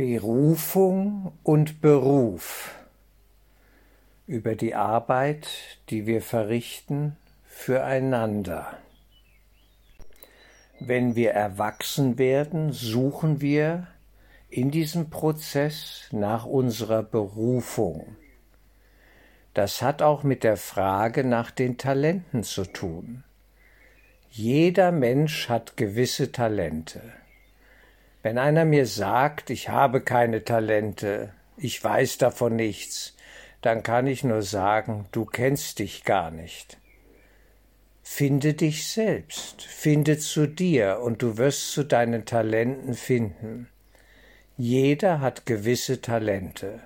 Berufung und Beruf über die Arbeit, die wir verrichten füreinander. Wenn wir erwachsen werden, suchen wir in diesem Prozess nach unserer Berufung. Das hat auch mit der Frage nach den Talenten zu tun. Jeder Mensch hat gewisse Talente. Wenn einer mir sagt, ich habe keine Talente, ich weiß davon nichts, dann kann ich nur sagen, du kennst dich gar nicht. Finde dich selbst, finde zu dir und du wirst zu deinen Talenten finden. Jeder hat gewisse Talente.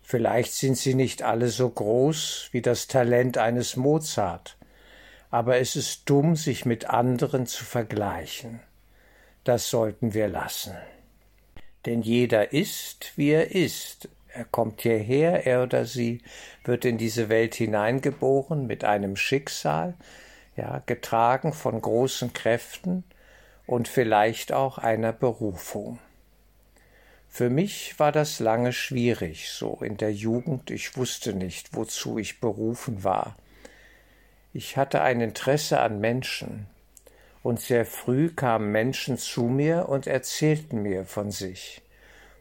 Vielleicht sind sie nicht alle so groß wie das Talent eines Mozart, aber es ist dumm, sich mit anderen zu vergleichen das sollten wir lassen. Denn jeder ist, wie er ist. Er kommt hierher, er oder sie wird in diese Welt hineingeboren mit einem Schicksal, ja, getragen von großen Kräften und vielleicht auch einer Berufung. Für mich war das lange schwierig, so in der Jugend, ich wusste nicht, wozu ich berufen war. Ich hatte ein Interesse an Menschen, und sehr früh kamen Menschen zu mir und erzählten mir von sich,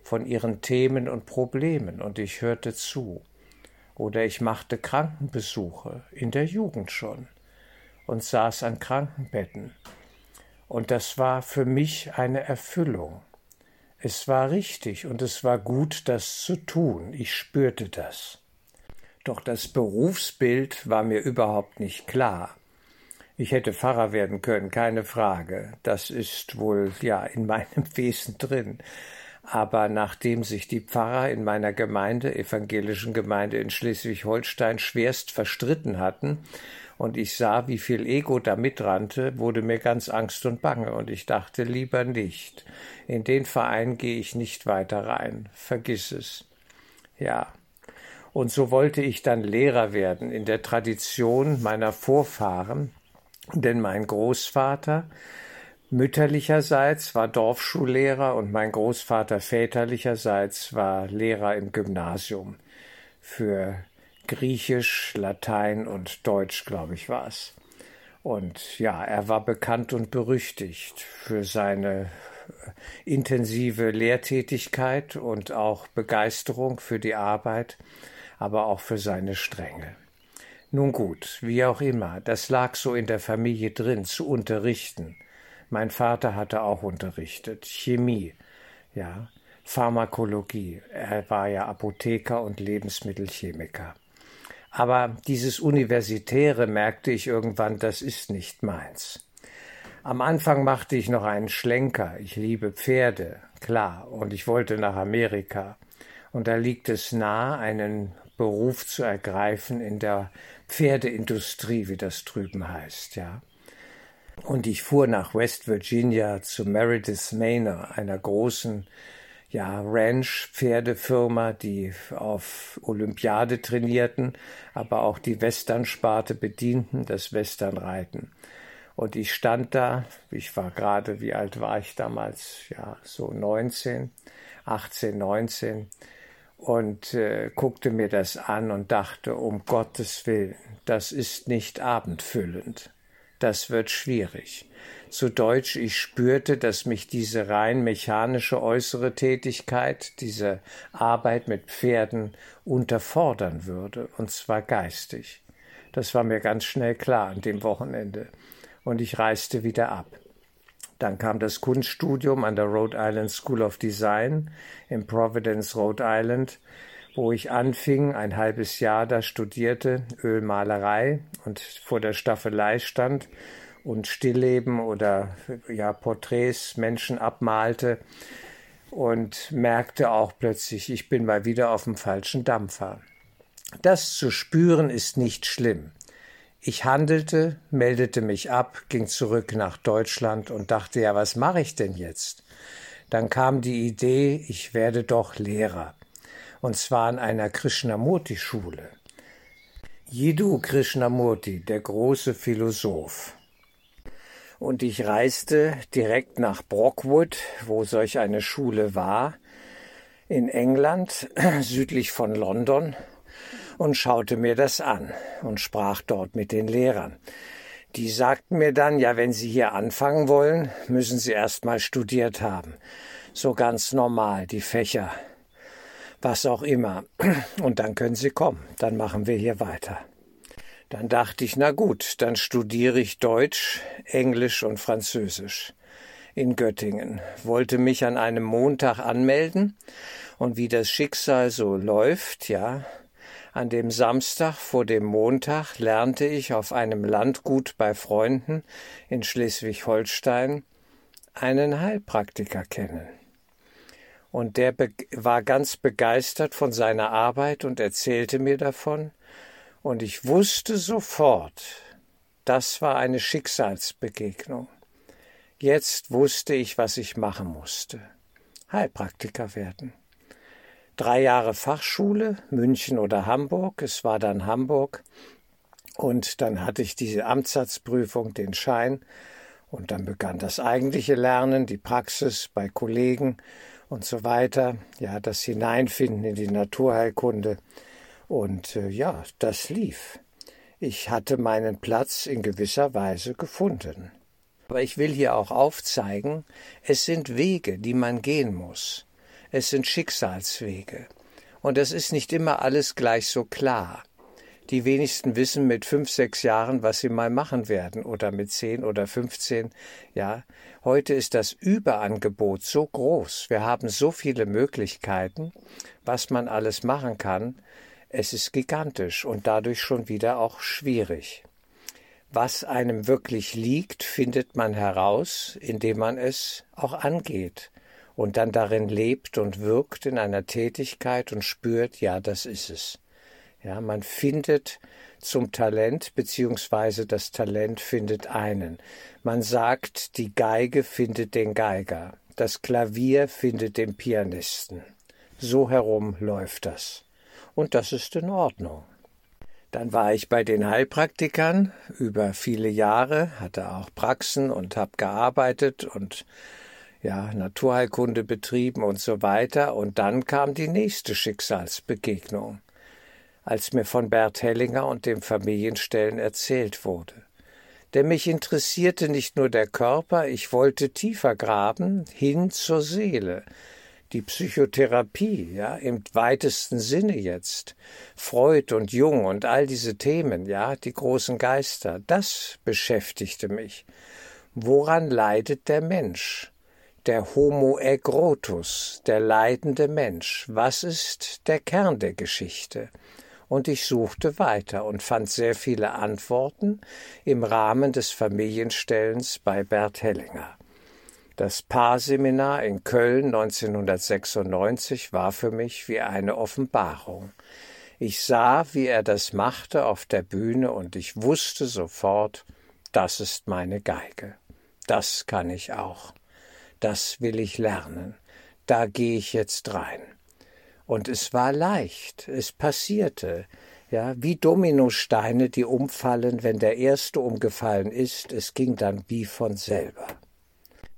von ihren Themen und Problemen, und ich hörte zu. Oder ich machte Krankenbesuche, in der Jugend schon, und saß an Krankenbetten. Und das war für mich eine Erfüllung. Es war richtig und es war gut, das zu tun. Ich spürte das. Doch das Berufsbild war mir überhaupt nicht klar. Ich hätte Pfarrer werden können, keine Frage. Das ist wohl ja in meinem Wesen drin. Aber nachdem sich die Pfarrer in meiner Gemeinde, evangelischen Gemeinde in Schleswig-Holstein, schwerst verstritten hatten und ich sah, wie viel Ego da mitrannte, wurde mir ganz Angst und Bange und ich dachte lieber nicht. In den Verein gehe ich nicht weiter rein. Vergiss es. Ja. Und so wollte ich dann Lehrer werden in der Tradition meiner Vorfahren, denn mein Großvater mütterlicherseits war Dorfschullehrer und mein Großvater väterlicherseits war Lehrer im Gymnasium für Griechisch, Latein und Deutsch, glaube ich, war es. Und ja, er war bekannt und berüchtigt für seine äh, intensive Lehrtätigkeit und auch Begeisterung für die Arbeit, aber auch für seine Strenge. Nun gut, wie auch immer, das lag so in der Familie drin, zu unterrichten. Mein Vater hatte auch unterrichtet, Chemie, ja, Pharmakologie. Er war ja Apotheker und Lebensmittelchemiker. Aber dieses Universitäre merkte ich irgendwann, das ist nicht meins. Am Anfang machte ich noch einen Schlenker. Ich liebe Pferde, klar, und ich wollte nach Amerika. Und da liegt es nahe, einen Beruf zu ergreifen in der Pferdeindustrie, wie das drüben heißt, ja. Und ich fuhr nach West Virginia zu Meredith Manor, einer großen ja, Ranch-Pferdefirma, die auf Olympiade trainierten, aber auch die Western-Sparte bedienten, das Westernreiten. Und ich stand da, ich war gerade, wie alt war ich damals? Ja, so 19, 18, 19 und äh, guckte mir das an und dachte, um Gottes Willen, das ist nicht abendfüllend. Das wird schwierig. Zu Deutsch, ich spürte, dass mich diese rein mechanische äußere Tätigkeit, diese Arbeit mit Pferden unterfordern würde, und zwar geistig. Das war mir ganz schnell klar an dem Wochenende. Und ich reiste wieder ab. Dann kam das Kunststudium an der Rhode Island School of Design in Providence, Rhode Island, wo ich anfing, ein halbes Jahr da studierte, Ölmalerei und vor der Staffelei stand und Stillleben oder ja Porträts Menschen abmalte und merkte auch plötzlich, ich bin mal wieder auf dem falschen Dampfer. Das zu spüren ist nicht schlimm. Ich handelte, meldete mich ab, ging zurück nach Deutschland und dachte, ja, was mache ich denn jetzt? Dann kam die Idee, ich werde doch Lehrer. Und zwar an einer Krishnamurti-Schule. Jiddu Krishnamurti, der große Philosoph. Und ich reiste direkt nach Brockwood, wo solch eine Schule war, in England, südlich von London, und schaute mir das an und sprach dort mit den Lehrern. Die sagten mir dann, ja, wenn Sie hier anfangen wollen, müssen Sie erst mal studiert haben. So ganz normal, die Fächer, was auch immer. Und dann können Sie kommen, dann machen wir hier weiter. Dann dachte ich, na gut, dann studiere ich Deutsch, Englisch und Französisch in Göttingen, wollte mich an einem Montag anmelden und wie das Schicksal so läuft, ja, an dem Samstag vor dem Montag lernte ich auf einem Landgut bei Freunden in Schleswig-Holstein einen Heilpraktiker kennen. Und der war ganz begeistert von seiner Arbeit und erzählte mir davon, und ich wusste sofort, das war eine Schicksalsbegegnung. Jetzt wusste ich, was ich machen musste. Heilpraktiker werden drei Jahre Fachschule, München oder Hamburg. Es war dann Hamburg. Und dann hatte ich diese Amtsarztprüfung, den Schein. Und dann begann das eigentliche Lernen, die Praxis bei Kollegen und so weiter. Ja, das Hineinfinden in die Naturheilkunde. Und äh, ja, das lief. Ich hatte meinen Platz in gewisser Weise gefunden. Aber ich will hier auch aufzeigen, es sind Wege, die man gehen muss es sind Schicksalswege. Und es ist nicht immer alles gleich so klar. Die wenigsten wissen mit fünf, sechs Jahren, was sie mal machen werden, oder mit zehn oder fünfzehn. Ja, heute ist das Überangebot so groß. Wir haben so viele Möglichkeiten, was man alles machen kann. Es ist gigantisch und dadurch schon wieder auch schwierig. Was einem wirklich liegt, findet man heraus, indem man es auch angeht und dann darin lebt und wirkt in einer Tätigkeit und spürt, ja, das ist es. Ja, man findet zum Talent, beziehungsweise das Talent findet einen. Man sagt, die Geige findet den Geiger, das Klavier findet den Pianisten. So herum läuft das. Und das ist in Ordnung. Dann war ich bei den Heilpraktikern über viele Jahre, hatte auch Praxen und habe gearbeitet und ja, Naturheilkunde betrieben und so weiter. Und dann kam die nächste Schicksalsbegegnung, als mir von Bert Hellinger und dem Familienstellen erzählt wurde. Denn mich interessierte nicht nur der Körper, ich wollte tiefer graben, hin zur Seele. Die Psychotherapie, ja, im weitesten Sinne jetzt. Freud und Jung und all diese Themen, ja, die großen Geister, das beschäftigte mich. Woran leidet der Mensch? Der Homo egrotus, der leidende Mensch. Was ist der Kern der Geschichte? Und ich suchte weiter und fand sehr viele Antworten im Rahmen des Familienstellens bei Bert Hellinger. Das Paarseminar in Köln 1996 war für mich wie eine Offenbarung. Ich sah, wie er das machte auf der Bühne und ich wusste sofort, das ist meine Geige. Das kann ich auch das will ich lernen, da gehe ich jetzt rein. Und es war leicht, es passierte, ja, wie Dominosteine, die umfallen, wenn der erste umgefallen ist, es ging dann wie von selber.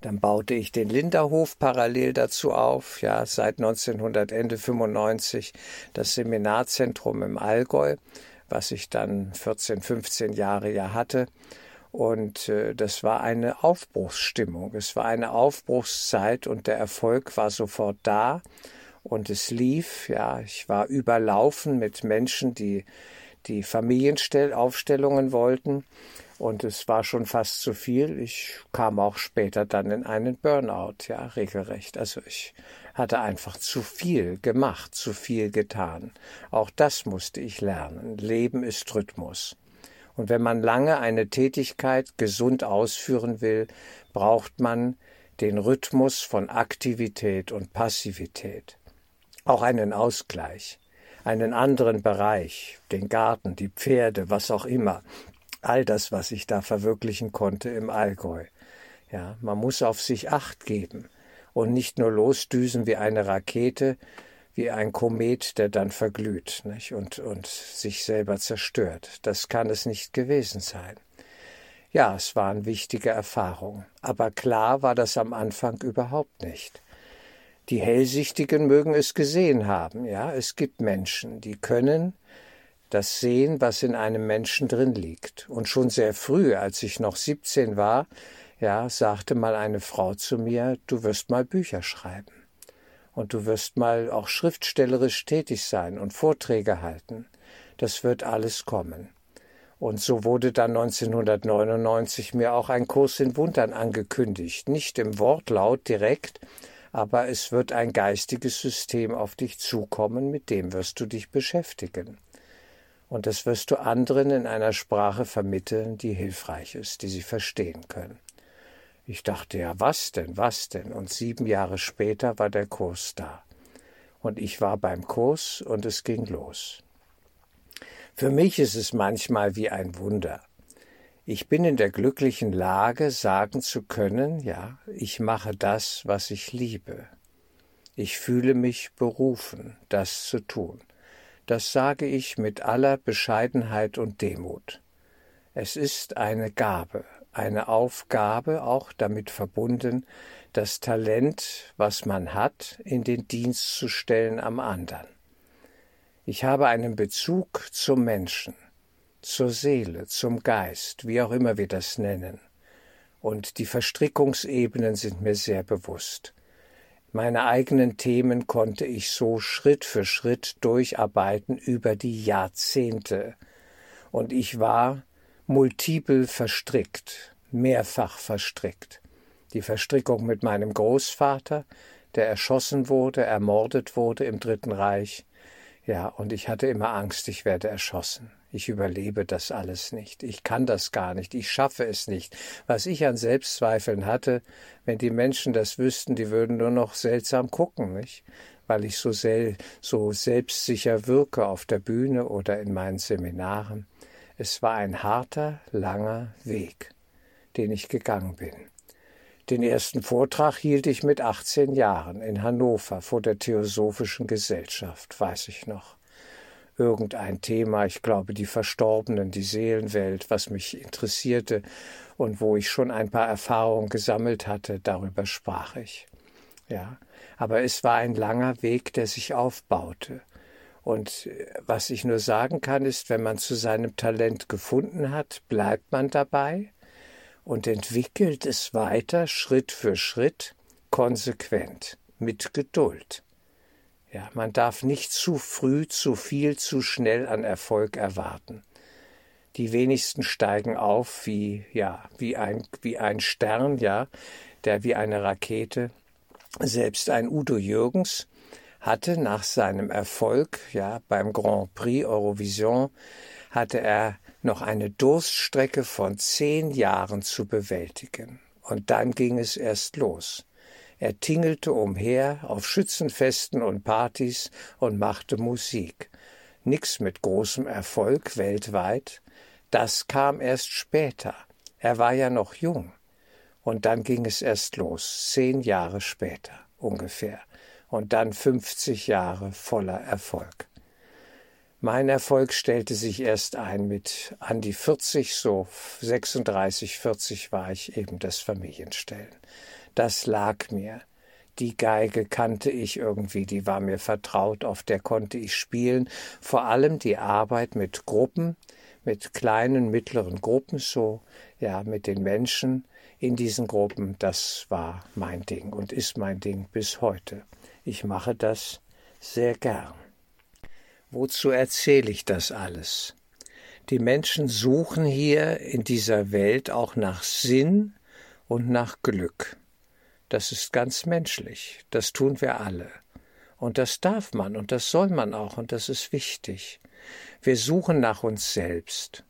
Dann baute ich den Linderhof parallel dazu auf, ja, seit 1900, Ende 95, das Seminarzentrum im Allgäu, was ich dann 14, 15 Jahre ja hatte. Und äh, das war eine Aufbruchsstimmung. Es war eine Aufbruchszeit und der Erfolg war sofort da und es lief. Ja, ich war überlaufen mit Menschen, die die Familienaufstellungen wollten und es war schon fast zu viel. Ich kam auch später dann in einen Burnout, ja, regelrecht. Also ich hatte einfach zu viel gemacht, zu viel getan. Auch das musste ich lernen. Leben ist Rhythmus. Und wenn man lange eine Tätigkeit gesund ausführen will, braucht man den Rhythmus von Aktivität und Passivität. Auch einen Ausgleich, einen anderen Bereich, den Garten, die Pferde, was auch immer. All das, was ich da verwirklichen konnte im Allgäu. Ja, man muss auf sich Acht geben und nicht nur losdüsen wie eine Rakete, wie ein Komet, der dann verglüht nicht? Und, und sich selber zerstört. Das kann es nicht gewesen sein. Ja, es waren wichtige Erfahrungen, aber klar war das am Anfang überhaupt nicht. Die Hellsichtigen mögen es gesehen haben, ja. Es gibt Menschen, die können das sehen, was in einem Menschen drin liegt. Und schon sehr früh, als ich noch 17 war, ja, sagte mal eine Frau zu mir, du wirst mal Bücher schreiben. Und du wirst mal auch schriftstellerisch tätig sein und Vorträge halten. Das wird alles kommen. Und so wurde dann 1999 mir auch ein Kurs in Wundern angekündigt. Nicht im Wortlaut direkt, aber es wird ein geistiges System auf dich zukommen, mit dem wirst du dich beschäftigen. Und das wirst du anderen in einer Sprache vermitteln, die hilfreich ist, die sie verstehen können. Ich dachte ja, was denn, was denn? Und sieben Jahre später war der Kurs da. Und ich war beim Kurs und es ging los. Für mich ist es manchmal wie ein Wunder. Ich bin in der glücklichen Lage, sagen zu können, ja, ich mache das, was ich liebe. Ich fühle mich berufen, das zu tun. Das sage ich mit aller Bescheidenheit und Demut. Es ist eine Gabe, eine Aufgabe, auch damit verbunden, das Talent, was man hat, in den Dienst zu stellen am anderen. Ich habe einen Bezug zum Menschen, zur Seele, zum Geist, wie auch immer wir das nennen. Und die Verstrickungsebenen sind mir sehr bewusst. Meine eigenen Themen konnte ich so Schritt für Schritt durcharbeiten über die Jahrzehnte. Und ich war multiple verstrickt, mehrfach verstrickt. Die Verstrickung mit meinem Großvater, der erschossen wurde, ermordet wurde im Dritten Reich, ja, und ich hatte immer Angst, ich werde erschossen. Ich überlebe das alles nicht. Ich kann das gar nicht. Ich schaffe es nicht. Was ich an Selbstzweifeln hatte, wenn die Menschen das wüssten, die würden nur noch seltsam gucken, nicht? Weil ich so, sel so selbstsicher wirke auf der Bühne oder in meinen Seminaren. Es war ein harter, langer Weg, den ich gegangen bin. Den ersten Vortrag hielt ich mit 18 Jahren in Hannover vor der Theosophischen Gesellschaft, weiß ich noch. Irgendein Thema, ich glaube die Verstorbenen, die Seelenwelt, was mich interessierte und wo ich schon ein paar Erfahrungen gesammelt hatte, darüber sprach ich. Ja, aber es war ein langer Weg, der sich aufbaute. Und äh, was ich nur sagen kann, ist, wenn man zu seinem Talent gefunden hat, bleibt man dabei und entwickelt es weiter Schritt für Schritt, konsequent, mit Geduld. Ja, man darf nicht zu früh, zu viel, zu schnell an Erfolg erwarten. Die wenigsten steigen auf wie, ja, wie ein, wie ein Stern, ja, der wie eine Rakete. Selbst ein Udo Jürgens hatte nach seinem Erfolg, ja, beim Grand Prix Eurovision, hatte er noch eine Durststrecke von zehn Jahren zu bewältigen. Und dann ging es erst los. Er tingelte umher auf Schützenfesten und Partys und machte Musik. Nix mit großem Erfolg weltweit. Das kam erst später. Er war ja noch jung. Und dann ging es erst los, zehn Jahre später ungefähr. Und dann fünfzig Jahre voller Erfolg. Mein Erfolg stellte sich erst ein mit an die 40, so 36, 40 war ich eben das Familienstellen. Das lag mir. Die Geige kannte ich irgendwie, die war mir vertraut, auf der konnte ich spielen. Vor allem die Arbeit mit Gruppen, mit kleinen, mittleren Gruppen so, ja, mit den Menschen in diesen Gruppen, das war mein Ding und ist mein Ding bis heute. Ich mache das sehr gern. Wozu erzähle ich das alles? Die Menschen suchen hier in dieser Welt auch nach Sinn und nach Glück. Das ist ganz menschlich, das tun wir alle. Und das darf man und das soll man auch und das ist wichtig. Wir suchen nach uns selbst.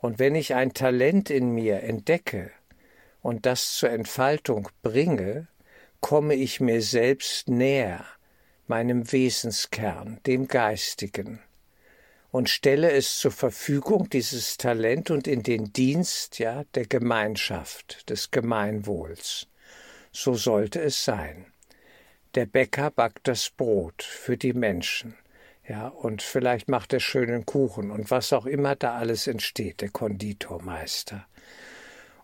Und wenn ich ein Talent in mir entdecke und das zur Entfaltung bringe, komme ich mir selbst näher meinem Wesenskern, dem Geistigen, und stelle es zur Verfügung, dieses Talent und in den Dienst, ja, der Gemeinschaft, des Gemeinwohls. So sollte es sein. Der Bäcker backt das Brot für die Menschen, ja, und vielleicht macht er schönen Kuchen und was auch immer da alles entsteht, der Konditormeister.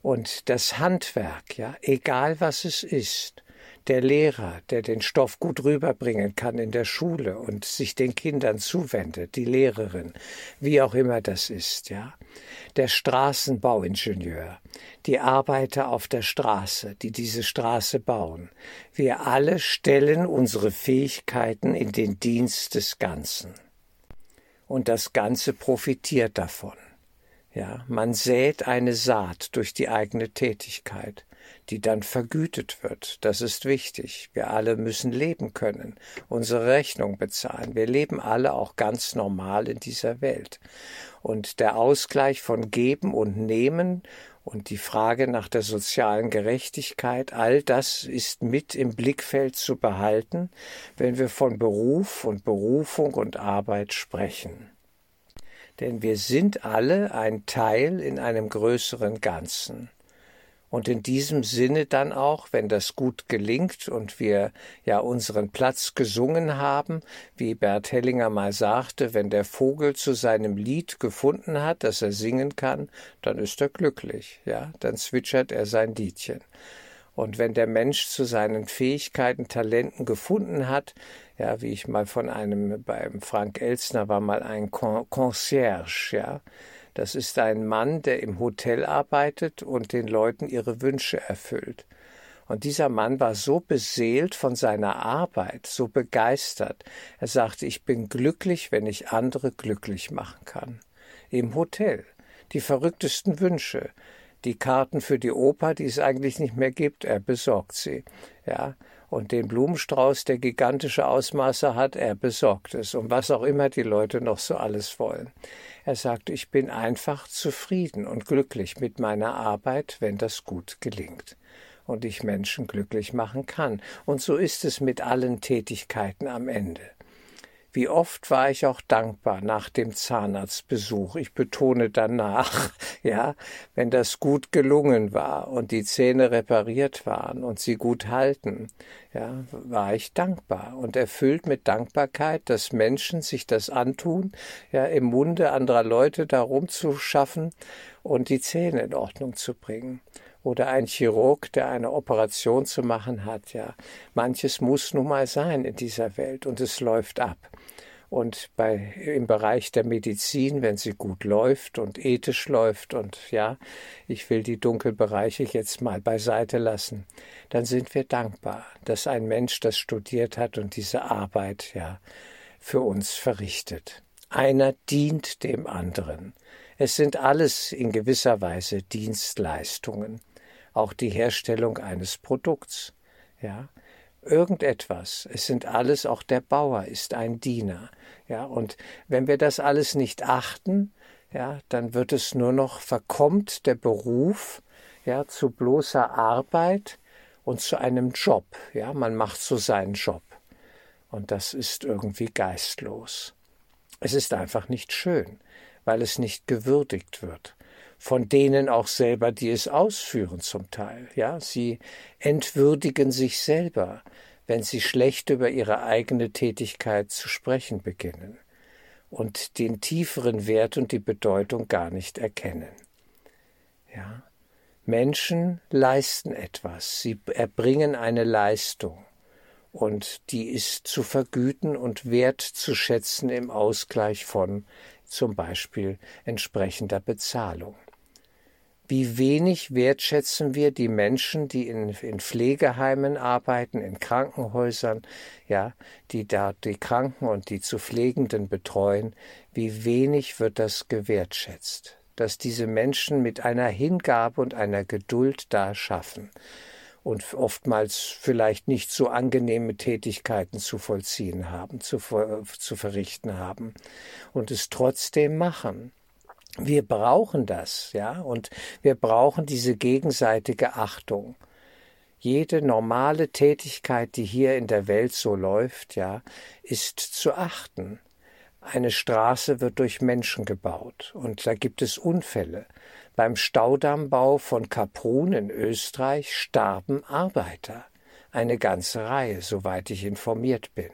Und das Handwerk, ja, egal was es ist, der Lehrer, der den Stoff gut rüberbringen kann in der Schule und sich den Kindern zuwendet, die Lehrerin, wie auch immer das ist, ja. Der Straßenbauingenieur, die Arbeiter auf der Straße, die diese Straße bauen. Wir alle stellen unsere Fähigkeiten in den Dienst des Ganzen. Und das Ganze profitiert davon. Ja, man sät eine Saat durch die eigene Tätigkeit die dann vergütet wird. Das ist wichtig. Wir alle müssen leben können, unsere Rechnung bezahlen. Wir leben alle auch ganz normal in dieser Welt. Und der Ausgleich von Geben und Nehmen und die Frage nach der sozialen Gerechtigkeit, all das ist mit im Blickfeld zu behalten, wenn wir von Beruf und Berufung und Arbeit sprechen. Denn wir sind alle ein Teil in einem größeren Ganzen. Und in diesem Sinne dann auch, wenn das gut gelingt und wir ja unseren Platz gesungen haben, wie Bert Hellinger mal sagte, wenn der Vogel zu seinem Lied gefunden hat, das er singen kann, dann ist er glücklich, ja, dann zwitschert er sein Liedchen. Und wenn der Mensch zu seinen Fähigkeiten, Talenten gefunden hat, ja, wie ich mal von einem, beim Frank Elsner war mal ein Concierge, ja, das ist ein Mann, der im Hotel arbeitet und den Leuten ihre Wünsche erfüllt. Und dieser Mann war so beseelt von seiner Arbeit, so begeistert. Er sagte, ich bin glücklich, wenn ich andere glücklich machen kann. Im Hotel. Die verrücktesten Wünsche. Die Karten für die Oper, die es eigentlich nicht mehr gibt, er besorgt sie. Ja. Und den Blumenstrauß, der gigantische Ausmaße hat, er besorgt es. Und was auch immer die Leute noch so alles wollen. Er sagt, ich bin einfach zufrieden und glücklich mit meiner Arbeit, wenn das gut gelingt und ich Menschen glücklich machen kann. Und so ist es mit allen Tätigkeiten am Ende. Wie oft war ich auch dankbar nach dem Zahnarztbesuch. Ich betone danach, ja, wenn das gut gelungen war und die Zähne repariert waren und sie gut halten, ja, war ich dankbar und erfüllt mit Dankbarkeit, dass Menschen sich das antun, ja, im Munde anderer Leute darum zu schaffen und die Zähne in Ordnung zu bringen oder ein Chirurg, der eine Operation zu machen hat, ja. Manches muss nun mal sein in dieser Welt und es läuft ab. Und bei, im Bereich der Medizin, wenn sie gut läuft und ethisch läuft und ja, ich will die Dunkelbereiche jetzt mal beiseite lassen, dann sind wir dankbar, dass ein Mensch das studiert hat und diese Arbeit ja für uns verrichtet. Einer dient dem anderen. Es sind alles in gewisser Weise Dienstleistungen, auch die Herstellung eines Produkts. Ja, irgendetwas. Es sind alles, auch der Bauer ist ein Diener. Ja, und wenn wir das alles nicht achten, ja, dann wird es nur noch verkommt der Beruf, ja, zu bloßer Arbeit und zu einem Job. Ja, man macht so seinen Job. Und das ist irgendwie geistlos. Es ist einfach nicht schön, weil es nicht gewürdigt wird von denen auch selber, die es ausführen zum Teil. Ja, sie entwürdigen sich selber, wenn sie schlecht über ihre eigene Tätigkeit zu sprechen beginnen und den tieferen Wert und die Bedeutung gar nicht erkennen. Ja, Menschen leisten etwas, sie erbringen eine Leistung und die ist zu vergüten und wertzuschätzen im Ausgleich von zum Beispiel entsprechender Bezahlung. Wie wenig wertschätzen wir die Menschen, die in, in Pflegeheimen arbeiten, in Krankenhäusern, ja, die da die Kranken und die zu Pflegenden betreuen, wie wenig wird das gewertschätzt, dass diese Menschen mit einer Hingabe und einer Geduld da schaffen und oftmals vielleicht nicht so angenehme Tätigkeiten zu vollziehen haben, zu, zu verrichten haben und es trotzdem machen wir brauchen das, ja, und wir brauchen diese gegenseitige Achtung. Jede normale Tätigkeit, die hier in der Welt so läuft, ja, ist zu achten. Eine Straße wird durch Menschen gebaut und da gibt es Unfälle. Beim Staudammbau von Kaprun in Österreich starben Arbeiter. Eine ganze Reihe, soweit ich informiert bin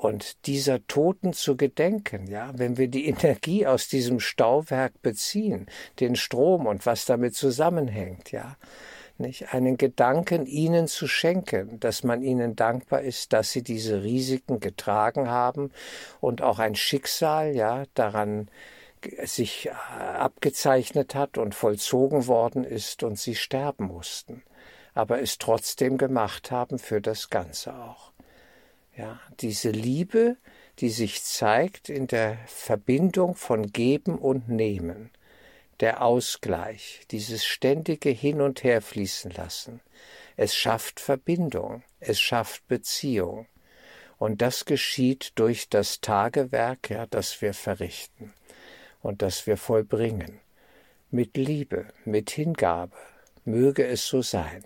und dieser Toten zu gedenken, ja, wenn wir die Energie aus diesem Stauwerk beziehen, den Strom und was damit zusammenhängt, ja, nicht? Einen Gedanken ihnen zu schenken, dass man ihnen dankbar ist, dass sie diese Risiken getragen haben und auch ein Schicksal, ja, daran sich äh, abgezeichnet hat und vollzogen worden ist und sie sterben mussten, aber es trotzdem gemacht haben für das Ganze auch. Ja, diese Liebe, die sich zeigt in der Verbindung von Geben und Nehmen, der Ausgleich, dieses ständige Hin und Her fließen lassen. Es schafft Verbindung, es schafft Beziehung. Und das geschieht durch das Tagewerk, ja, das wir verrichten und das wir vollbringen. Mit Liebe, mit Hingabe, möge es so sein.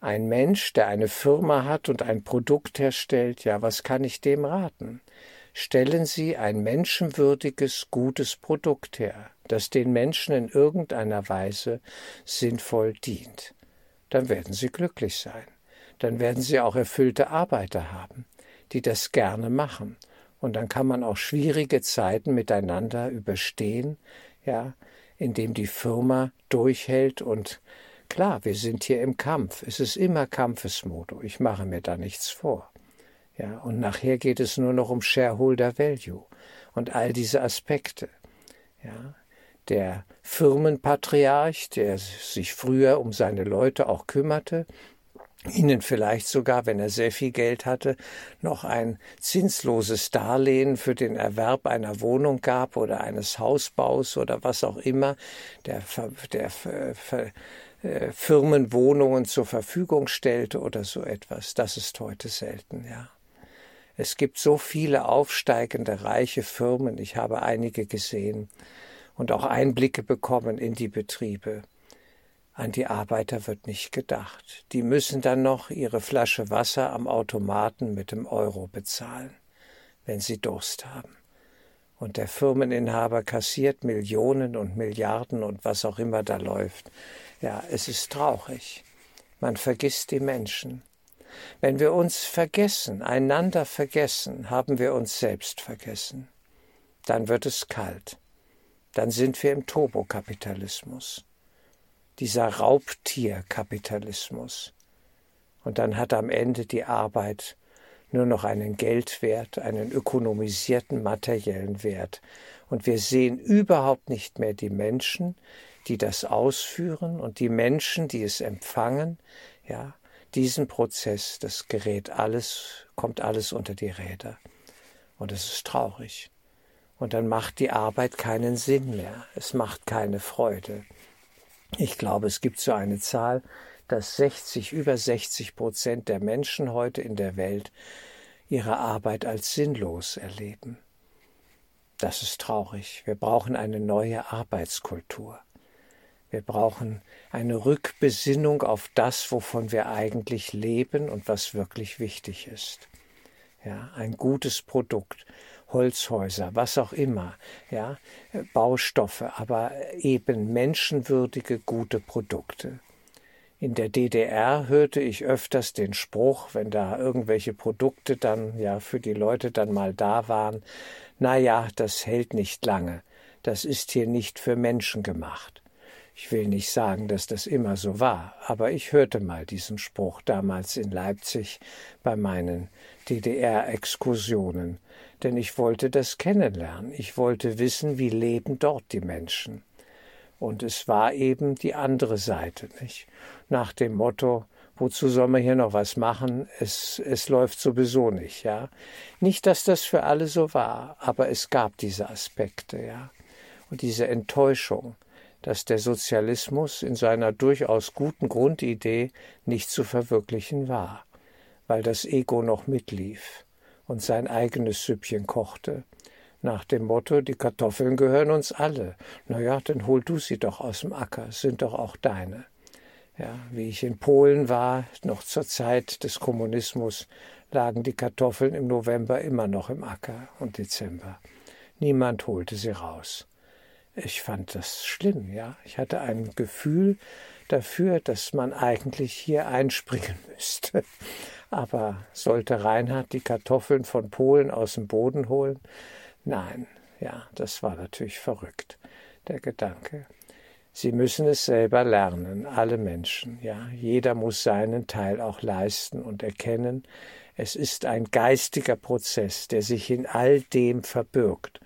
Ein Mensch, der eine Firma hat und ein Produkt herstellt, ja, was kann ich dem raten? Stellen Sie ein menschenwürdiges, gutes Produkt her, das den Menschen in irgendeiner Weise sinnvoll dient. Dann werden Sie glücklich sein. Dann werden Sie auch erfüllte Arbeiter haben, die das gerne machen und dann kann man auch schwierige Zeiten miteinander überstehen, ja, indem die Firma durchhält und klar, wir sind hier im Kampf. Es ist immer Kampfesmodo. Ich mache mir da nichts vor. Ja, und nachher geht es nur noch um Shareholder Value und all diese Aspekte. Ja, der Firmenpatriarch, der sich früher um seine Leute auch kümmerte, ihnen vielleicht sogar, wenn er sehr viel Geld hatte, noch ein zinsloses Darlehen für den Erwerb einer Wohnung gab oder eines Hausbaus oder was auch immer, der, der äh, Firmenwohnungen zur Verfügung stellte oder so etwas. Das ist heute selten, ja. Es gibt so viele aufsteigende, reiche Firmen. Ich habe einige gesehen und auch Einblicke bekommen in die Betriebe. An die Arbeiter wird nicht gedacht. Die müssen dann noch ihre Flasche Wasser am Automaten mit dem Euro bezahlen, wenn sie Durst haben. Und der Firmeninhaber kassiert Millionen und Milliarden und was auch immer da läuft. Ja, es ist traurig. Man vergisst die Menschen. Wenn wir uns vergessen, einander vergessen, haben wir uns selbst vergessen. Dann wird es kalt. Dann sind wir im Turbokapitalismus dieser Raubtierkapitalismus. Und dann hat am Ende die Arbeit nur noch einen Geldwert, einen ökonomisierten materiellen Wert. Und wir sehen überhaupt nicht mehr die Menschen, die das ausführen und die Menschen, die es empfangen, ja, diesen Prozess, das gerät alles, kommt alles unter die Räder. Und es ist traurig. Und dann macht die Arbeit keinen Sinn mehr. Es macht keine Freude. Ich glaube, es gibt so eine Zahl, dass 60, über 60 Prozent der Menschen heute in der Welt ihre Arbeit als sinnlos erleben. Das ist traurig. Wir brauchen eine neue Arbeitskultur. Wir brauchen eine Rückbesinnung auf das, wovon wir eigentlich leben und was wirklich wichtig ist. Ja, ein gutes Produkt, Holzhäuser, was auch immer, ja, Baustoffe, aber eben menschenwürdige, gute Produkte. In der DDR hörte ich öfters den Spruch, wenn da irgendwelche Produkte dann ja für die Leute dann mal da waren, na ja, das hält nicht lange. Das ist hier nicht für Menschen gemacht. Ich will nicht sagen, dass das immer so war, aber ich hörte mal diesen Spruch damals in Leipzig bei meinen DDR-Exkursionen denn ich wollte das kennenlernen. Ich wollte wissen, wie leben dort die Menschen. Und es war eben die andere Seite, nicht? Nach dem Motto, wozu soll man hier noch was machen? Es, es läuft sowieso nicht, ja. Nicht, dass das für alle so war, aber es gab diese Aspekte, ja. Und diese Enttäuschung, dass der Sozialismus in seiner durchaus guten Grundidee nicht zu verwirklichen war, weil das Ego noch mitlief und sein eigenes Süppchen kochte. Nach dem Motto, die Kartoffeln gehören uns alle. Na ja, dann hol du sie doch aus dem Acker, sind doch auch deine. Ja, wie ich in Polen war, noch zur Zeit des Kommunismus, lagen die Kartoffeln im November immer noch im Acker und Dezember. Niemand holte sie raus. Ich fand das schlimm, ja. Ich hatte ein Gefühl dafür, dass man eigentlich hier einspringen müsste. Aber sollte Reinhard die Kartoffeln von Polen aus dem Boden holen? Nein, ja, das war natürlich verrückt, der Gedanke. Sie müssen es selber lernen, alle Menschen, ja. Jeder muss seinen Teil auch leisten und erkennen, es ist ein geistiger Prozess, der sich in all dem verbirgt,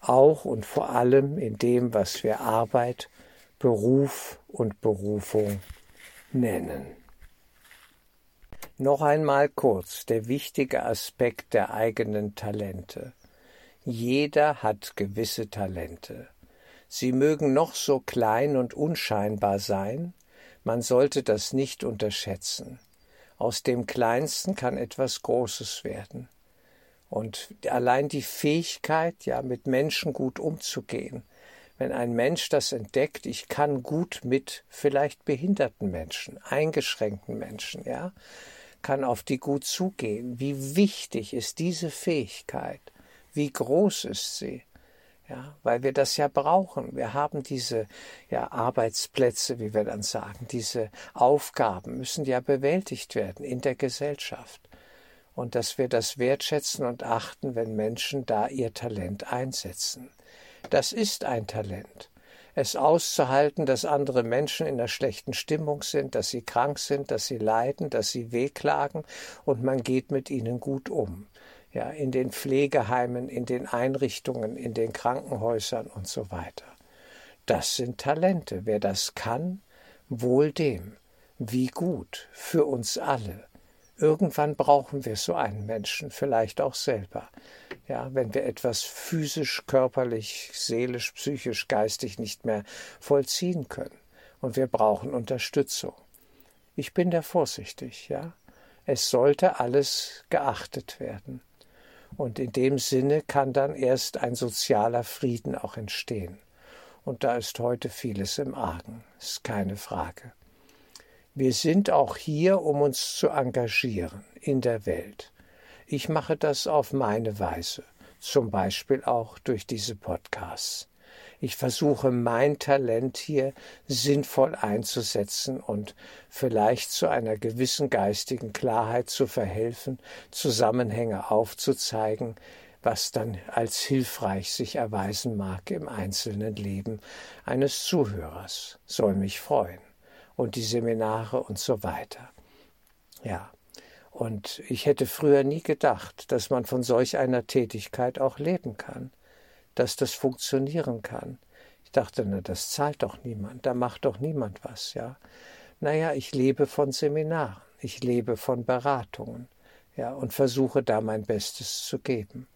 auch und vor allem in dem, was wir Arbeit, Beruf und Berufung nennen. Noch einmal kurz der wichtige Aspekt der eigenen Talente. Jeder hat gewisse Talente. Sie mögen noch so klein und unscheinbar sein, man sollte das nicht unterschätzen. Aus dem Kleinsten kann etwas Großes werden. Und allein die Fähigkeit, ja, mit Menschen gut umzugehen, wenn ein Mensch das entdeckt, ich kann gut mit vielleicht behinderten Menschen, eingeschränkten Menschen, ja, kann auf die gut zugehen. Wie wichtig ist diese Fähigkeit? Wie groß ist sie? ja, weil wir das ja brauchen. Wir haben diese ja, Arbeitsplätze, wie wir dann sagen, diese Aufgaben müssen ja bewältigt werden in der Gesellschaft. Und dass wir das wertschätzen und achten, wenn Menschen da ihr Talent einsetzen. Das ist ein Talent. Es auszuhalten, dass andere Menschen in einer schlechten Stimmung sind, dass sie krank sind, dass sie leiden, dass sie wehklagen und man geht mit ihnen gut um ja, in den Pflegeheimen, in den Einrichtungen, in den Krankenhäusern und so weiter. Das sind Talente. Wer das kann, wohl dem. Wie gut für uns alle. Irgendwann brauchen wir so einen Menschen, vielleicht auch selber. Ja, wenn wir etwas physisch, körperlich, seelisch, psychisch, geistig nicht mehr vollziehen können. Und wir brauchen Unterstützung. Ich bin da vorsichtig, ja. Es sollte alles geachtet werden. Und in dem Sinne kann dann erst ein sozialer Frieden auch entstehen. Und da ist heute vieles im Argen, ist keine Frage. Wir sind auch hier, um uns zu engagieren in der Welt. Ich mache das auf meine Weise, zum Beispiel auch durch diese Podcasts. Ich versuche mein Talent hier sinnvoll einzusetzen und vielleicht zu einer gewissen geistigen Klarheit zu verhelfen, Zusammenhänge aufzuzeigen, was dann als hilfreich sich erweisen mag im einzelnen Leben eines Zuhörers. Soll mich freuen. Und die Seminare und so weiter. Ja. Und ich hätte früher nie gedacht, dass man von solch einer Tätigkeit auch leben kann dass das funktionieren kann. Ich dachte, na, das zahlt doch niemand, da macht doch niemand was, ja. Naja, ich lebe von Seminaren, ich lebe von Beratungen, ja, und versuche da mein Bestes zu geben.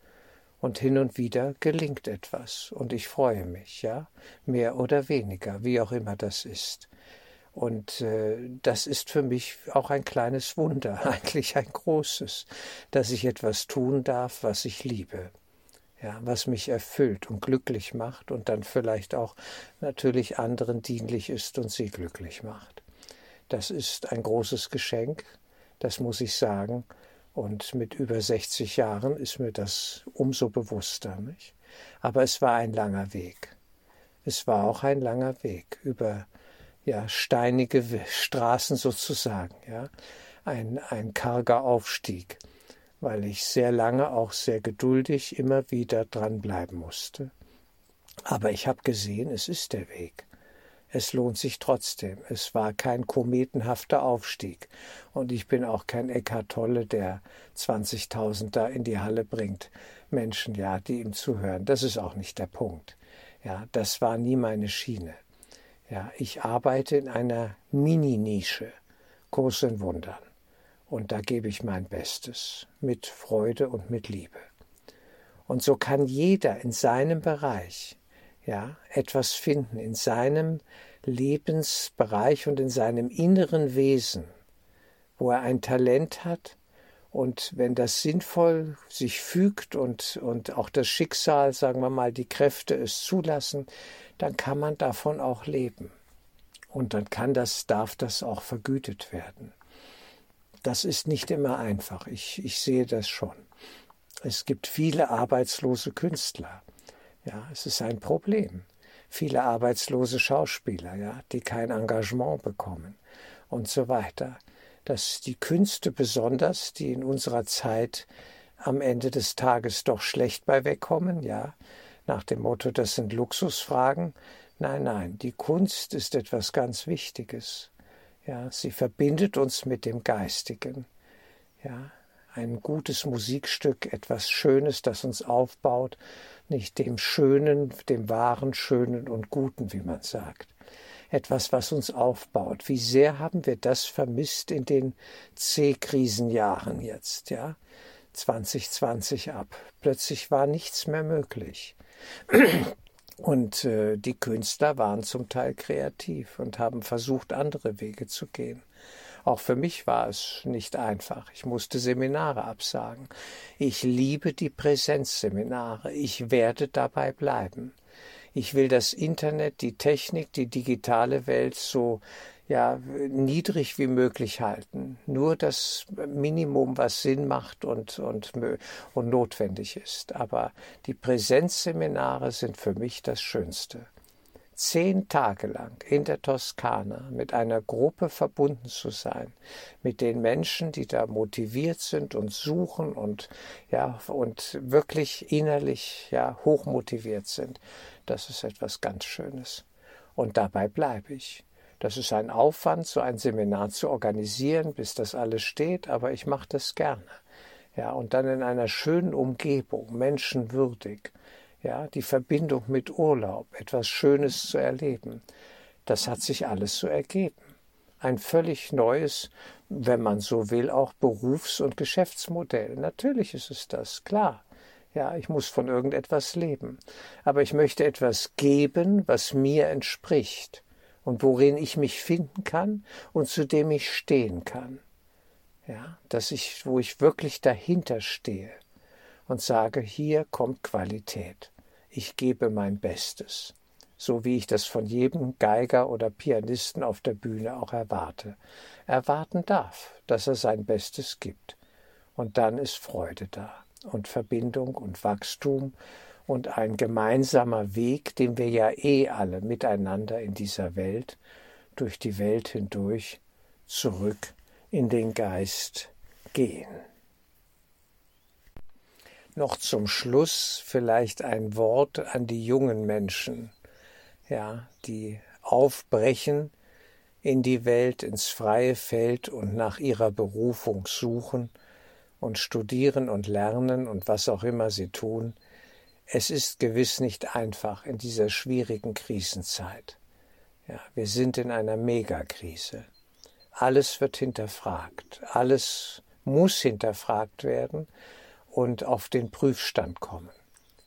Und hin und wieder gelingt etwas, und ich freue mich, ja, mehr oder weniger, wie auch immer das ist. Und äh, das ist für mich auch ein kleines Wunder, eigentlich ein großes, dass ich etwas tun darf, was ich liebe ja, was mich erfüllt und glücklich macht und dann vielleicht auch natürlich anderen dienlich ist und sie glücklich macht. Das ist ein großes Geschenk, das muss ich sagen, und mit über 60 Jahren ist mir das umso bewusster. Nicht? Aber es war ein langer Weg. Es war auch ein langer Weg über ja, steinige Straßen sozusagen, ja, ein, ein karger Aufstieg weil ich sehr lange auch sehr geduldig immer wieder dranbleiben musste. Aber ich habe gesehen, es ist der Weg. Es lohnt sich trotzdem. Es war kein kometenhafter Aufstieg. Und ich bin auch kein Eckhart Tolle, der 20.000 da in die Halle bringt. Menschen, ja, die ihm zuhören. Das ist auch nicht der Punkt. Ja, das war nie meine Schiene. Ja, ich arbeite in einer Mini-Nische. Großen Wundern. Und da gebe ich mein Bestes mit Freude und mit Liebe. Und so kann jeder in seinem Bereich ja etwas finden, in seinem Lebensbereich und in seinem inneren Wesen, wo er ein Talent hat, und wenn das sinnvoll sich fügt und, und auch das Schicksal, sagen wir mal, die Kräfte es zulassen, dann kann man davon auch leben. Und dann kann das, darf das auch vergütet werden. Das ist nicht immer einfach. Ich, ich sehe das schon. Es gibt viele arbeitslose Künstler. Ja, es ist ein Problem. Viele arbeitslose Schauspieler, ja, die kein Engagement bekommen und so weiter. Dass die Künste besonders, die in unserer Zeit am Ende des Tages doch schlecht bei wegkommen, ja, nach dem Motto, das sind Luxusfragen, Nein, nein, die Kunst ist etwas ganz Wichtiges. Ja, sie verbindet uns mit dem Geistigen. Ja, ein gutes Musikstück, etwas Schönes, das uns aufbaut, nicht dem Schönen, dem wahren Schönen und Guten, wie man sagt. Etwas, was uns aufbaut. Wie sehr haben wir das vermisst in den C-Krisenjahren jetzt, ja? 2020 ab. Plötzlich war nichts mehr möglich. Und äh, die Künstler waren zum Teil kreativ und haben versucht, andere Wege zu gehen. Auch für mich war es nicht einfach. Ich musste Seminare absagen. Ich liebe die Präsenzseminare. Ich werde dabei bleiben. Ich will das Internet, die Technik, die digitale Welt so ja, niedrig wie möglich halten. Nur das Minimum, was Sinn macht und, und, und notwendig ist. Aber die Präsenzseminare sind für mich das Schönste. Zehn Tage lang in der Toskana mit einer Gruppe verbunden zu sein, mit den Menschen, die da motiviert sind und suchen und, ja, und wirklich innerlich, ja, hochmotiviert sind, das ist etwas ganz Schönes. Und dabei bleibe ich. Das ist ein Aufwand, so ein Seminar zu organisieren, bis das alles steht, aber ich mache das gerne. Ja, und dann in einer schönen Umgebung, menschenwürdig. Ja, die Verbindung mit Urlaub, etwas Schönes zu erleben. Das hat sich alles so ergeben. Ein völlig neues, wenn man so will, auch Berufs- und Geschäftsmodell. Natürlich ist es das, klar. Ja, ich muss von irgendetwas leben. Aber ich möchte etwas geben, was mir entspricht und worin ich mich finden kann und zu dem ich stehen kann. Ja, dass ich, wo ich wirklich dahinter stehe und sage, hier kommt Qualität. Ich gebe mein Bestes, so wie ich das von jedem Geiger oder Pianisten auf der Bühne auch erwarte. Erwarten darf, dass er sein Bestes gibt. Und dann ist Freude da und Verbindung und Wachstum und ein gemeinsamer Weg, den wir ja eh alle miteinander in dieser Welt, durch die Welt hindurch, zurück in den Geist gehen. Noch zum Schluss vielleicht ein Wort an die jungen Menschen, ja, die aufbrechen in die Welt, ins freie Feld und nach ihrer Berufung suchen und studieren und lernen und was auch immer sie tun, es ist gewiss nicht einfach in dieser schwierigen Krisenzeit. Ja, wir sind in einer Megakrise. Alles wird hinterfragt, alles muss hinterfragt werden und auf den Prüfstand kommen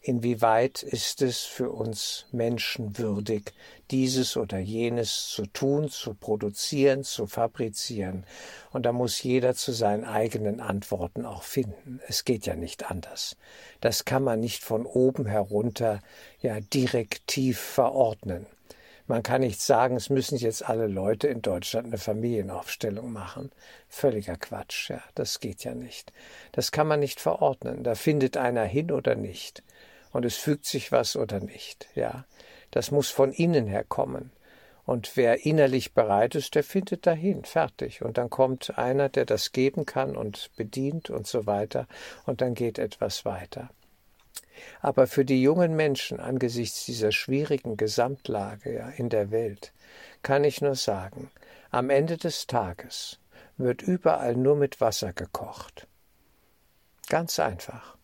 inwieweit ist es für uns Menschen würdig, dieses oder jenes zu tun, zu produzieren, zu fabrizieren. Und da muss jeder zu seinen eigenen Antworten auch finden. Es geht ja nicht anders. Das kann man nicht von oben herunter ja direktiv verordnen. Man kann nicht sagen, es müssen jetzt alle Leute in Deutschland eine Familienaufstellung machen. Völliger Quatsch, ja, das geht ja nicht. Das kann man nicht verordnen. Da findet einer hin oder nicht und es fügt sich was oder nicht. Ja, das muss von innen her kommen. Und wer innerlich bereit ist, der findet dahin, fertig. Und dann kommt einer, der das geben kann und bedient und so weiter. Und dann geht etwas weiter. Aber für die jungen Menschen angesichts dieser schwierigen Gesamtlage ja, in der Welt kann ich nur sagen, am Ende des Tages wird überall nur mit Wasser gekocht. Ganz einfach.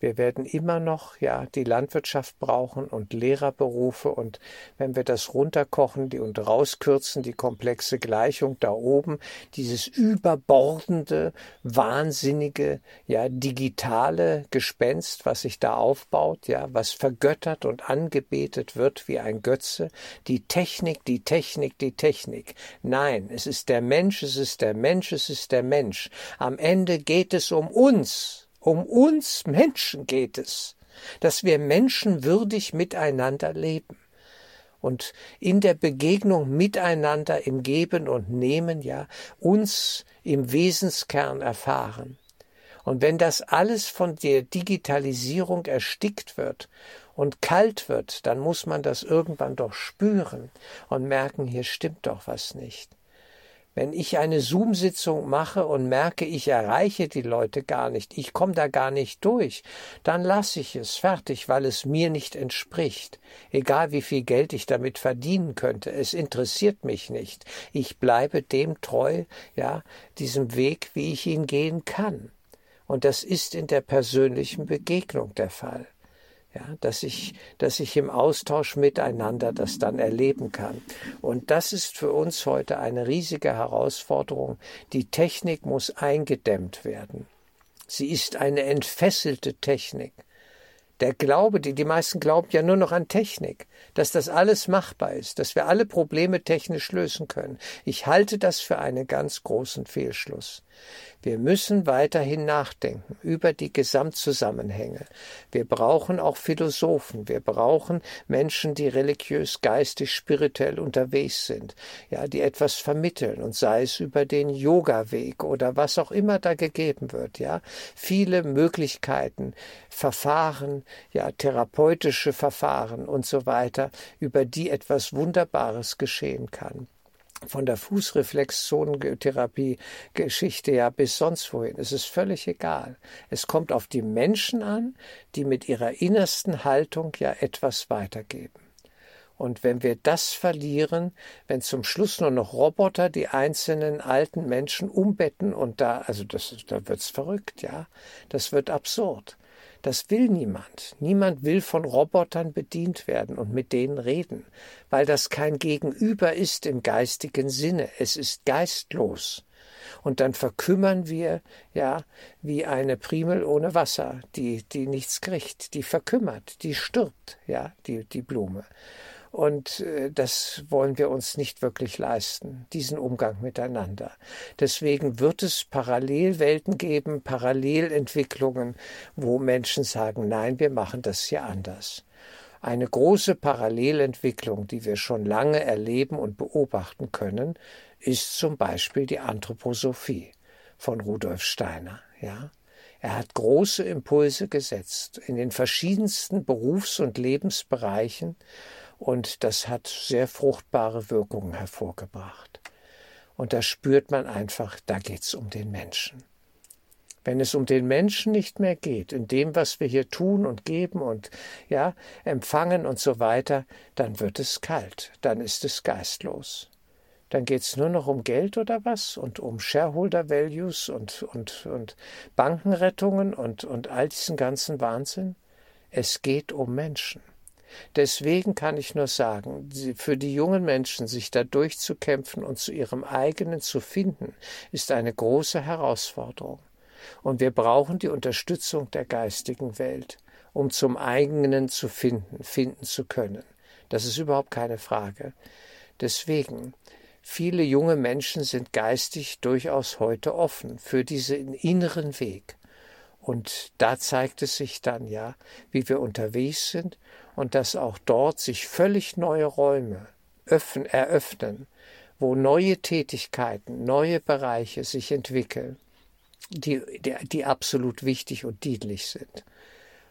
Wir werden immer noch ja die Landwirtschaft brauchen und Lehrerberufe. Und wenn wir das runterkochen die und rauskürzen die komplexe Gleichung da oben dieses überbordende wahnsinnige ja digitale Gespenst was sich da aufbaut ja was vergöttert und angebetet wird wie ein Götze. Die Technik die Technik die Technik. Nein es ist der Mensch es ist der Mensch es ist der Mensch. Am Ende geht es um uns um uns Menschen geht es, dass wir menschenwürdig miteinander leben und in der Begegnung miteinander im Geben und Nehmen ja uns im Wesenskern erfahren. Und wenn das alles von der Digitalisierung erstickt wird und kalt wird, dann muss man das irgendwann doch spüren und merken, hier stimmt doch was nicht. Wenn ich eine Zoom-Sitzung mache und merke, ich erreiche die Leute gar nicht, ich komme da gar nicht durch, dann lasse ich es fertig, weil es mir nicht entspricht. Egal wie viel Geld ich damit verdienen könnte, es interessiert mich nicht. Ich bleibe dem treu, ja, diesem Weg, wie ich ihn gehen kann. Und das ist in der persönlichen Begegnung der Fall ja, dass ich, dass ich im Austausch miteinander das dann erleben kann. Und das ist für uns heute eine riesige Herausforderung. Die Technik muss eingedämmt werden. Sie ist eine entfesselte Technik. Der Glaube, die, die meisten glauben ja nur noch an Technik, dass das alles machbar ist, dass wir alle Probleme technisch lösen können. Ich halte das für einen ganz großen Fehlschluss. Wir müssen weiterhin nachdenken über die Gesamtzusammenhänge. Wir brauchen auch Philosophen. Wir brauchen Menschen, die religiös, geistig, spirituell unterwegs sind, ja, die etwas vermitteln und sei es über den Yoga-Weg oder was auch immer da gegeben wird, ja. Viele Möglichkeiten, Verfahren, ja, therapeutische Verfahren und so weiter, über die etwas Wunderbares geschehen kann von der Fußreflexzonentherapie-Geschichte ja bis sonst wohin. Es ist völlig egal. Es kommt auf die Menschen an, die mit ihrer innersten Haltung ja etwas weitergeben. Und wenn wir das verlieren, wenn zum Schluss nur noch Roboter die einzelnen alten Menschen umbetten und da, also das, da wird's verrückt, ja. Das wird absurd. Das will niemand. Niemand will von Robotern bedient werden und mit denen reden, weil das kein Gegenüber ist im geistigen Sinne. Es ist geistlos. Und dann verkümmern wir, ja, wie eine Primel ohne Wasser, die, die nichts kriegt, die verkümmert, die stirbt, ja, die, die Blume. Und äh, das wollen wir uns nicht wirklich leisten, diesen Umgang miteinander. Deswegen wird es Parallelwelten geben, Parallelentwicklungen, wo Menschen sagen, nein, wir machen das hier anders. Eine große Parallelentwicklung, die wir schon lange erleben und beobachten können, ist zum Beispiel die Anthroposophie von Rudolf Steiner, ja. Er hat große Impulse gesetzt in den verschiedensten Berufs- und Lebensbereichen und das hat sehr fruchtbare Wirkungen hervorgebracht. Und da spürt man einfach, da geht's um den Menschen. Wenn es um den Menschen nicht mehr geht, in dem, was wir hier tun und geben und ja, empfangen und so weiter, dann wird es kalt, dann ist es geistlos. Dann geht's nur noch um Geld oder was und um Shareholder Values und, und, und Bankenrettungen und, und all diesen ganzen Wahnsinn. Es geht um Menschen. Deswegen kann ich nur sagen, für die jungen Menschen sich da durchzukämpfen und zu ihrem eigenen zu finden, ist eine große Herausforderung. Und wir brauchen die Unterstützung der geistigen Welt, um zum eigenen zu finden, finden zu können. Das ist überhaupt keine Frage. Deswegen, viele junge Menschen sind geistig durchaus heute offen für diesen inneren Weg. Und da zeigt es sich dann ja, wie wir unterwegs sind und dass auch dort sich völlig neue Räume öffnen, eröffnen, wo neue Tätigkeiten, neue Bereiche sich entwickeln, die, die, die absolut wichtig und dienlich sind.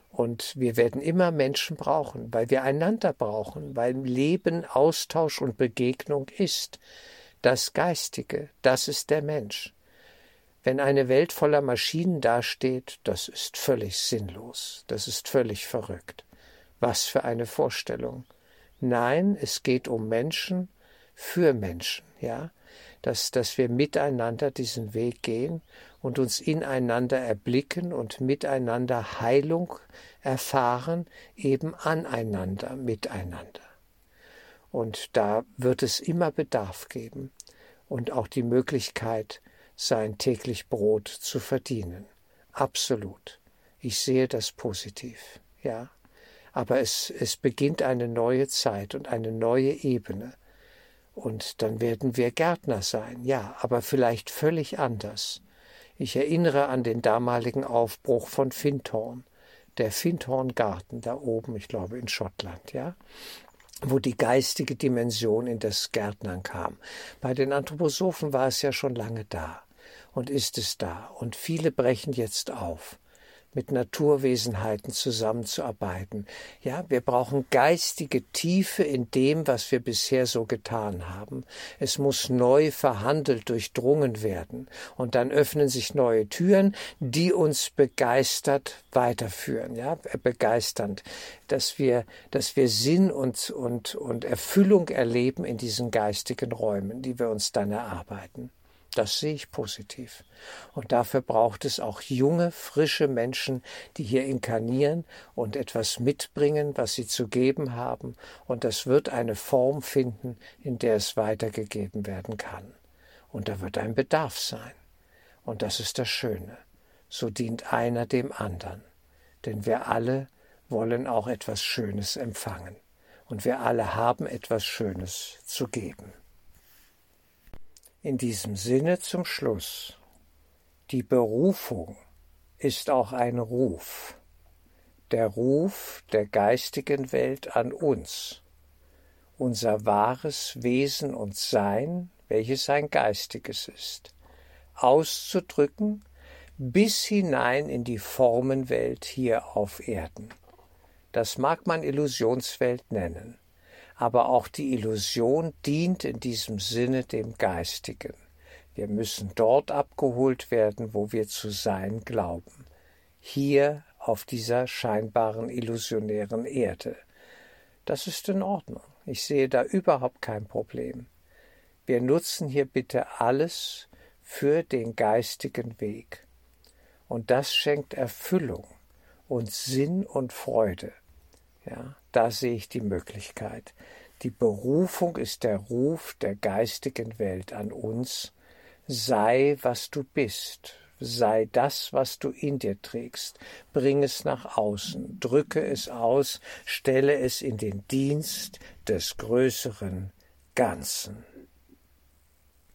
Und wir werden immer Menschen brauchen, weil wir einander brauchen, weil Leben Austausch und Begegnung ist. Das Geistige, das ist der Mensch. Wenn eine Welt voller Maschinen dasteht, das ist völlig sinnlos, das ist völlig verrückt. Was für eine Vorstellung. Nein, es geht um Menschen für Menschen, ja, dass, dass wir miteinander diesen Weg gehen und uns ineinander erblicken und miteinander Heilung erfahren, eben aneinander, miteinander. Und da wird es immer Bedarf geben und auch die Möglichkeit, sein täglich Brot zu verdienen. Absolut. Ich sehe das positiv, ja. Aber es, es beginnt eine neue Zeit und eine neue Ebene. Und dann werden wir Gärtner sein, ja, aber vielleicht völlig anders. Ich erinnere an den damaligen Aufbruch von Findhorn, der Findhorn-Garten da oben, ich glaube in Schottland, ja wo die geistige Dimension in das Gärtnern kam. Bei den Anthroposophen war es ja schon lange da und ist es da. Und viele brechen jetzt auf, mit Naturwesenheiten zusammenzuarbeiten. Ja, wir brauchen geistige Tiefe in dem, was wir bisher so getan haben. Es muss neu verhandelt, durchdrungen werden. Und dann öffnen sich neue Türen, die uns begeistert weiterführen, ja, begeisternd, dass wir, dass wir Sinn und, und, und Erfüllung erleben in diesen geistigen Räumen, die wir uns dann erarbeiten. Das sehe ich positiv. Und dafür braucht es auch junge, frische Menschen, die hier inkarnieren und etwas mitbringen, was sie zu geben haben. Und das wird eine Form finden, in der es weitergegeben werden kann. Und da wird ein Bedarf sein. Und das ist das Schöne. So dient einer dem anderen. Denn wir alle wollen auch etwas Schönes empfangen. Und wir alle haben etwas Schönes zu geben. In diesem Sinne zum Schluss. Die Berufung ist auch ein Ruf, der Ruf der geistigen Welt an uns, unser wahres Wesen und Sein, welches ein geistiges ist, auszudrücken bis hinein in die Formenwelt hier auf Erden. Das mag man Illusionswelt nennen aber auch die Illusion dient in diesem Sinne dem Geistigen. Wir müssen dort abgeholt werden, wo wir zu sein glauben. Hier auf dieser scheinbaren illusionären Erde. Das ist in Ordnung. Ich sehe da überhaupt kein Problem. Wir nutzen hier bitte alles für den geistigen Weg. Und das schenkt Erfüllung und Sinn und Freude. Ja, da sehe ich die Möglichkeit. Die Berufung ist der Ruf der geistigen Welt an uns. Sei, was du bist, sei das, was du in dir trägst, bring es nach außen, drücke es aus, stelle es in den Dienst des größeren Ganzen.